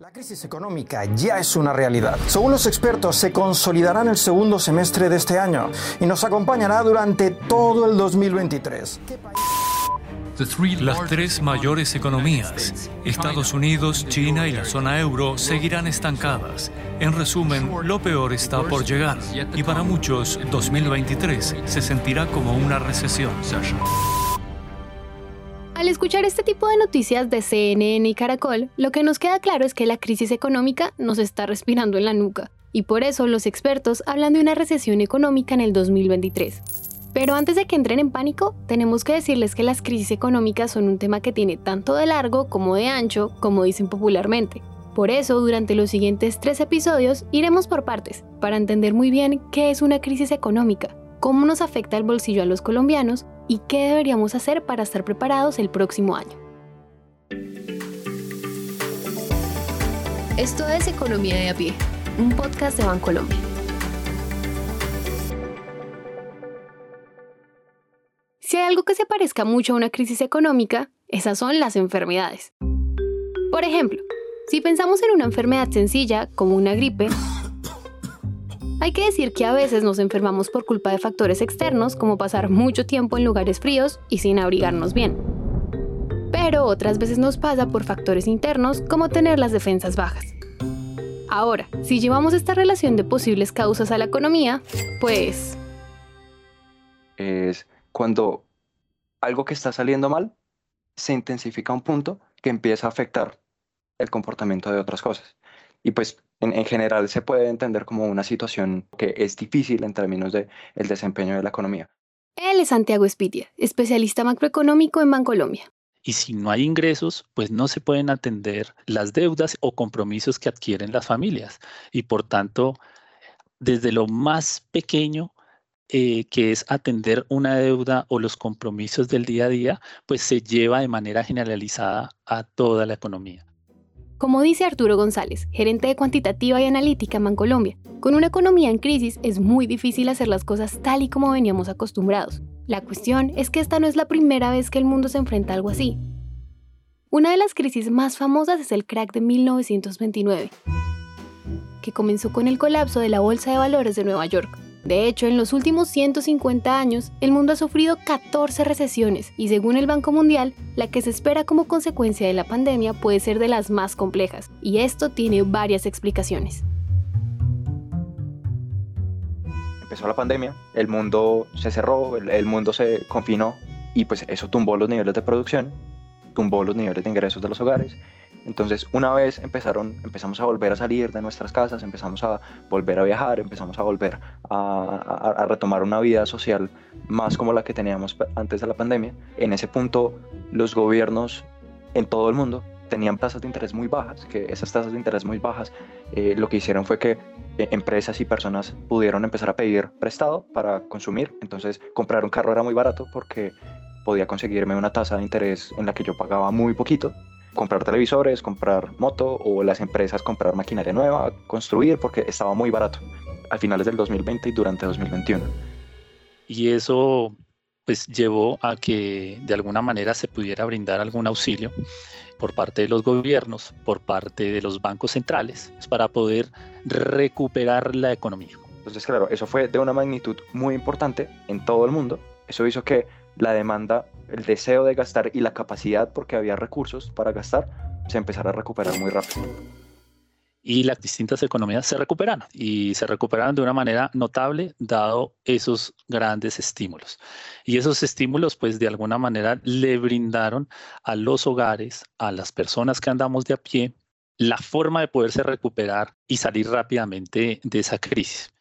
La crisis económica ya es una realidad. Según los expertos, se consolidará en el segundo semestre de este año y nos acompañará durante todo el 2023. Las tres mayores economías, Estados Unidos, China y la zona euro, seguirán estancadas. En resumen, lo peor está por llegar y para muchos 2023 se sentirá como una recesión. Al escuchar este tipo de noticias de CNN y Caracol, lo que nos queda claro es que la crisis económica nos está respirando en la nuca, y por eso los expertos hablan de una recesión económica en el 2023. Pero antes de que entren en pánico, tenemos que decirles que las crisis económicas son un tema que tiene tanto de largo como de ancho, como dicen popularmente. Por eso, durante los siguientes tres episodios iremos por partes, para entender muy bien qué es una crisis económica, cómo nos afecta el bolsillo a los colombianos y qué deberíamos hacer para estar preparados el próximo año. Esto es Economía de a pie, un podcast de Bancolombia. Si hay algo que se parezca mucho a una crisis económica, esas son las enfermedades. Por ejemplo, si pensamos en una enfermedad sencilla, como una gripe, hay que decir que a veces nos enfermamos por culpa de factores externos, como pasar mucho tiempo en lugares fríos y sin abrigarnos bien. Pero otras veces nos pasa por factores internos, como tener las defensas bajas. Ahora, si llevamos esta relación de posibles causas a la economía, pues... Es cuando algo que está saliendo mal se intensifica a un punto que empieza a afectar el comportamiento de otras cosas. Y pues en, general se puede entender como una situación que es difícil en términos del el desempeño de la economía. Él es Santiago Espitia, especialista macroeconómico en Bancolombia. Y si no hay ingresos, pues no se pueden atender las deudas o compromisos que adquieren las familias. Y por tanto, desde lo más pequeño, eh, que es atender una deuda o los compromisos del día a día, pues se lleva de manera generalizada a toda la economía. Como dice Arturo González, gerente de cuantitativa y analítica en Bancolombia, con una economía en crisis es muy difícil hacer las cosas tal y como veníamos acostumbrados. La cuestión es que esta no es la primera vez que el mundo se enfrenta a algo así. Una de las crisis más famosas es el crack de 1929, que comenzó con el colapso de la Bolsa de Valores de Nueva York. De hecho, en los últimos 150 años, el mundo ha sufrido 14 recesiones y según el Banco Mundial, la que se espera como consecuencia de la pandemia puede ser de las más complejas, y esto tiene varias explicaciones. Empezó la pandemia, el mundo se cerró, el, mundo se confinó y pues eso tumbó los niveles de producción, tumbó los niveles de ingresos de los hogares entonces, una vez empezaron, empezamos a volver a salir de nuestras casas, empezamos a volver a viajar, empezamos a volver a, retomar una vida social más como la que teníamos antes de la pandemia. En ese punto, los gobiernos en todo el mundo tenían tasas de interés muy bajas, que esas tasas de interés muy bajas eh, lo que hicieron fue que eh, empresas y personas pudieron empezar a pedir prestado para consumir. Entonces, comprar un carro era muy barato porque podía conseguirme una tasa de interés en la que yo pagaba muy poquito comprar televisores, comprar moto o las empresas comprar maquinaria nueva, construir porque estaba muy barato a finales del 2020 y durante 2021. Y eso pues llevó a que de alguna manera se pudiera brindar algún auxilio por parte de los gobiernos, por parte de los bancos centrales, pues, para poder recuperar la economía. Entonces, claro, eso fue de una magnitud muy importante en todo el mundo. Eso hizo que la demanda, el deseo de gastar y la capacidad, porque había recursos para gastar, se empezara a recuperar muy rápido. Y las distintas economías se recuperaron y se recuperaron de una manera notable dado esos grandes estímulos. Y esos estímulos, pues de alguna manera le brindaron a los hogares, a las personas que andamos de a pie, la forma de poderse recuperar y salir rápidamente de esa crisis.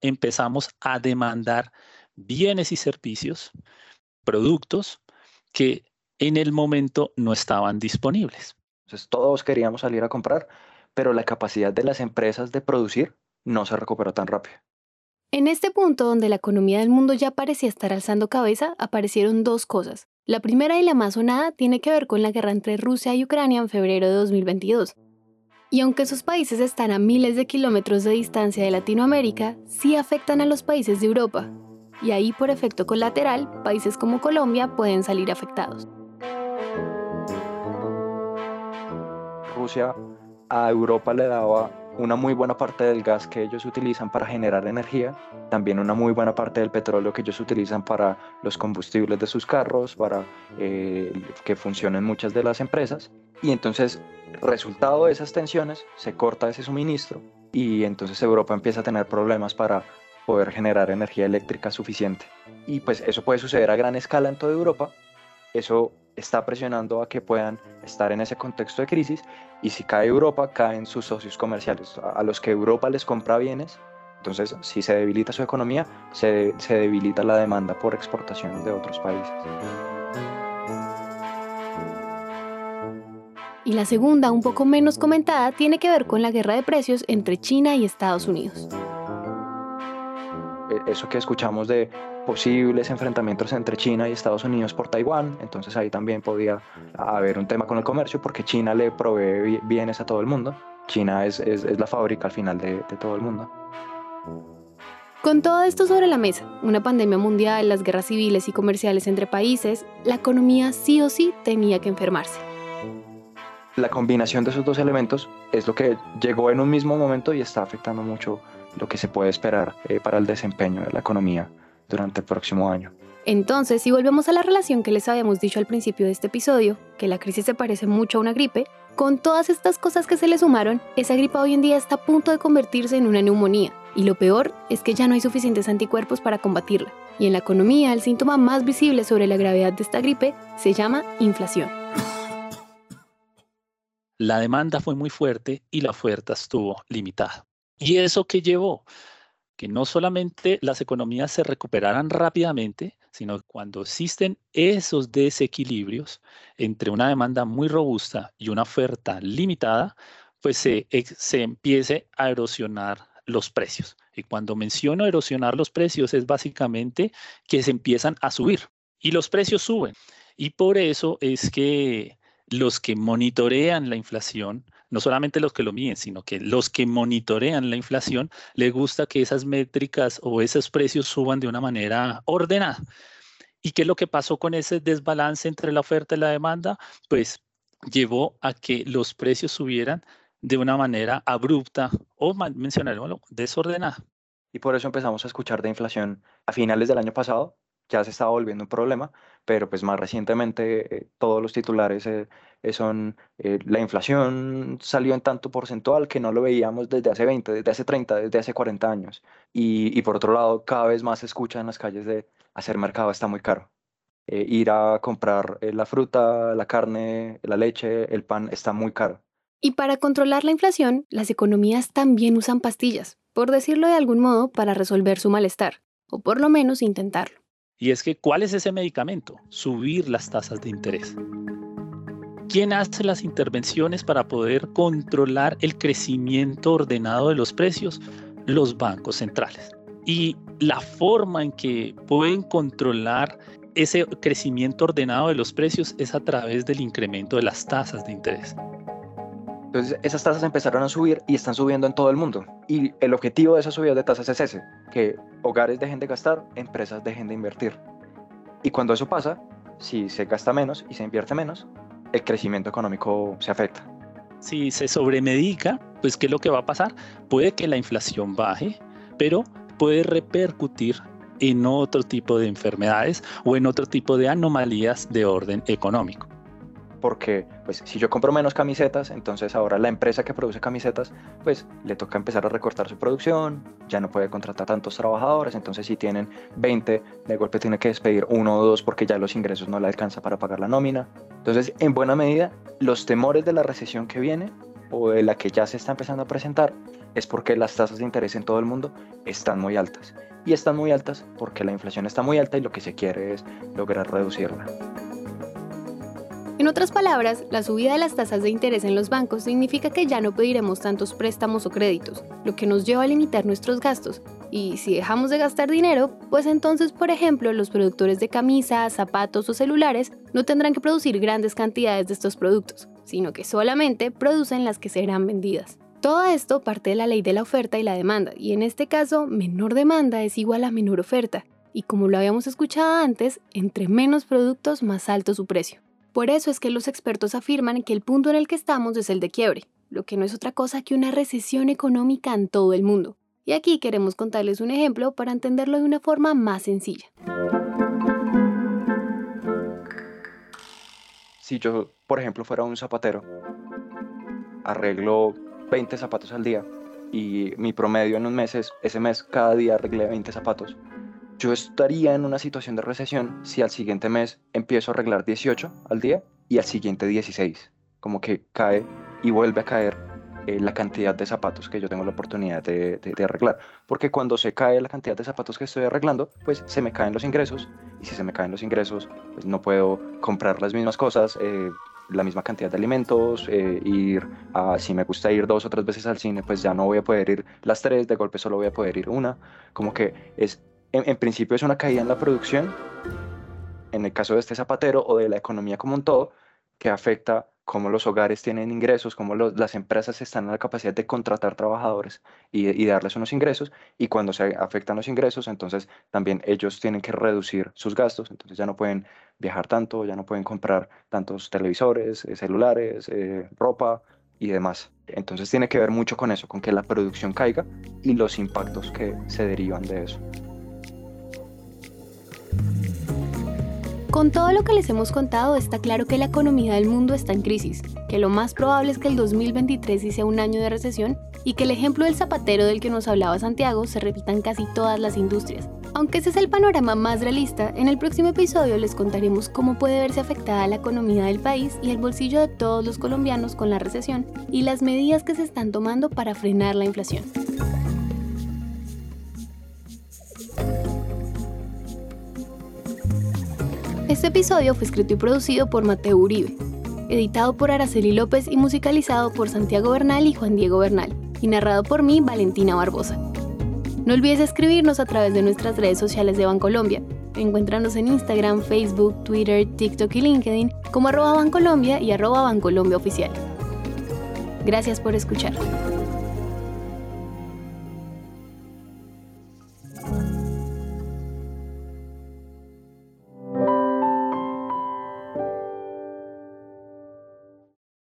Empezamos a demandar bienes y servicios productos que en el momento no estaban disponibles. Entonces todos queríamos salir a comprar, pero la capacidad de las empresas de producir no se recuperó tan rápido. En este punto donde la economía del mundo ya parecía estar alzando cabeza, aparecieron dos cosas. La primera y la más sonada tiene que ver con la guerra entre Rusia y Ucrania en febrero de 2022. Y aunque esos países están a miles de kilómetros de distancia de Latinoamérica, sí afectan a los países de Europa, y ahí por efecto colateral, países como Colombia pueden salir afectados. Rusia a Europa le daba una muy buena parte del gas que ellos utilizan para generar energía, también una muy buena parte del petróleo que ellos utilizan para los combustibles de sus carros, para eh, que funcionen muchas de las empresas. Y entonces, resultado de esas tensiones, se corta ese suministro y entonces Europa empieza a tener problemas para poder generar energía eléctrica suficiente. Y pues eso puede suceder a gran escala en toda Europa. Eso está presionando a que puedan estar en ese contexto de crisis y si cae Europa, caen sus socios comerciales, a los que Europa les compra bienes. Entonces, si se debilita su economía, se, se debilita la demanda por exportación de otros países. Y la segunda, un poco menos comentada, tiene que ver con la guerra de precios entre China y Estados Unidos. Eso que escuchamos de posibles enfrentamientos entre China y Estados Unidos por Taiwán, entonces ahí también podía haber un tema con el comercio porque China le provee bienes a todo el mundo. China es, es, la fábrica al final de, de todo el mundo. Con todo esto sobre la mesa, una pandemia mundial, las guerras civiles y comerciales entre países, la economía sí o sí tenía que enfermarse. La combinación de esos dos elementos es lo que llegó en un mismo momento y está afectando mucho lo que se puede esperar eh, para el desempeño de la economía durante el próximo año. Entonces, si volvemos a la relación que les habíamos dicho al principio de este episodio, que la crisis se parece mucho a una gripe, con todas estas cosas que se le sumaron, esa gripe hoy en día está a punto de convertirse en una neumonía. Y lo peor es que ya no hay suficientes anticuerpos para combatirla. Y en la economía, el síntoma más visible sobre la gravedad de esta gripe se llama inflación. La demanda fue muy fuerte y la oferta estuvo limitada. ¿Y eso qué llevó? que no solamente las economías se recuperaran rápidamente, sino que cuando existen esos desequilibrios entre una demanda muy robusta y una oferta limitada, pues se, se empiece a erosionar los precios. Y cuando menciono erosionar los precios es básicamente que se empiezan a subir y los precios suben. Y por eso es que los que monitorean la inflación no solamente los que lo miden, sino que los que monitorean la inflación, les gusta que esas métricas o esos precios suban de una manera ordenada. ¿Y qué es lo que pasó con ese desbalance entre la oferta y la demanda? Pues llevó a que los precios subieran de una manera abrupta o mencionarlo desordenada. Y por eso empezamos a escuchar de inflación a finales del año pasado, ya se estaba volviendo un problema, pero pues más recientemente eh, todos los titulares eh, eh, son la inflación salió en tanto porcentual que no lo veíamos desde hace 20, desde hace 30, desde hace 40 años. Y, y por otro lado, cada vez más se escucha en las calles de hacer mercado está muy caro. ir a comprar la fruta, la carne, la leche, el pan está muy caro. Y para controlar la inflación, las economías también usan pastillas, por decirlo de algún modo, para resolver su malestar, o por lo menos intentarlo. Y es que, ¿cuál es ese medicamento? Subir las tasas de interés. ¿Quién hace las intervenciones para poder controlar el crecimiento ordenado de los precios? Los bancos centrales. Y la forma en que pueden controlar ese crecimiento ordenado de los precios es a través del incremento de las tasas de interés. Entonces esas tasas empezaron a subir y están subiendo en todo el mundo. Y el objetivo de esas subidas de tasas es ese, que hogares dejen de gastar, empresas dejen de invertir. Y cuando eso pasa, si se gasta menos y se invierte menos, el crecimiento económico se afecta. Si se sobremedica, pues ¿qué es lo que va a pasar? Puede que la inflación baje, pero puede repercutir en otro tipo de enfermedades o en otro tipo de anomalías de orden económico porque pues si yo compro menos camisetas, entonces ahora la empresa que produce camisetas, pues le toca empezar a recortar su producción, ya no puede contratar tantos trabajadores, entonces si tienen 20, de golpe tiene que despedir uno o dos porque ya los ingresos no le alcanza para pagar la nómina. Entonces, en buena medida, los temores de la recesión que viene o de la que ya se está empezando a presentar es porque las tasas de interés en todo el mundo están muy altas. Y están muy altas porque la inflación está muy alta y lo que se quiere es lograr reducirla. En otras palabras, la subida de las tasas de interés en los bancos significa que ya no pediremos tantos préstamos o créditos, lo que nos lleva a limitar nuestros gastos. Y si dejamos de gastar dinero, pues entonces, por ejemplo, los productores de camisas, zapatos o celulares no tendrán que producir grandes cantidades de estos productos, sino que solamente producen las que serán vendidas. Todo esto parte de la ley de la oferta y la demanda, y en este caso, menor demanda es igual a menor oferta, y como lo habíamos escuchado antes, entre menos productos más alto su precio. Por eso es que los expertos afirman que el punto en el que estamos es el de quiebre, lo que no es otra cosa que una recesión económica en todo el mundo. Y aquí queremos contarles un ejemplo para entenderlo de una forma más sencilla. Si yo, por ejemplo, fuera un zapatero, arreglo 20 zapatos al día y mi promedio en un mes es, ese mes cada día arreglé 20 zapatos, yo estaría en una situación de recesión si al siguiente mes empiezo a arreglar 18 al día y al siguiente 16. Como que cae y vuelve a caer eh, la cantidad de zapatos que yo tengo la oportunidad de, arreglar. Porque cuando se cae la cantidad de zapatos que estoy arreglando, pues se me caen los ingresos. Y si se me caen los ingresos, pues no puedo comprar las mismas cosas, eh, la misma cantidad de alimentos, eh, ir a, si me gusta ir dos o tres veces al cine, pues ya no voy a poder ir las tres, de golpe solo voy a poder ir una. Como que es, en principio es una caída en la producción, en el caso de este zapatero o de la economía como un todo, que afecta cómo los hogares tienen ingresos, cómo las empresas están en la capacidad de contratar trabajadores y, darles unos ingresos, y cuando se afectan los ingresos, entonces también ellos tienen que reducir sus gastos, entonces ya no pueden viajar tanto, ya no pueden comprar tantos televisores, eh, celulares, eh, ropa y demás. Entonces tiene que ver mucho con eso, con que la producción caiga y los impactos que se derivan de eso. Con todo lo que les hemos contado, está claro que la economía del mundo está en crisis, que lo más probable es que el 2023 sea un año de recesión y que el ejemplo del zapatero del que nos hablaba Santiago se repita en casi todas las industrias. Aunque ese es el panorama más realista, en el próximo episodio les contaremos cómo puede verse afectada la economía del país y el bolsillo de todos los colombianos con la recesión y las medidas que se están tomando para frenar la inflación. Este episodio fue escrito y producido por Mateo Uribe, editado por Araceli López y musicalizado por Santiago Bernal y Juan Diego Bernal, y narrado por mí, Valentina Barbosa. No olvides escribirnos a través de nuestras redes sociales de Bancolombia. Encuéntranos en Instagram, Facebook, Twitter, TikTok y LinkedIn como arroba Bancolombia y arroba Bancolombia Oficial. Gracias por escuchar.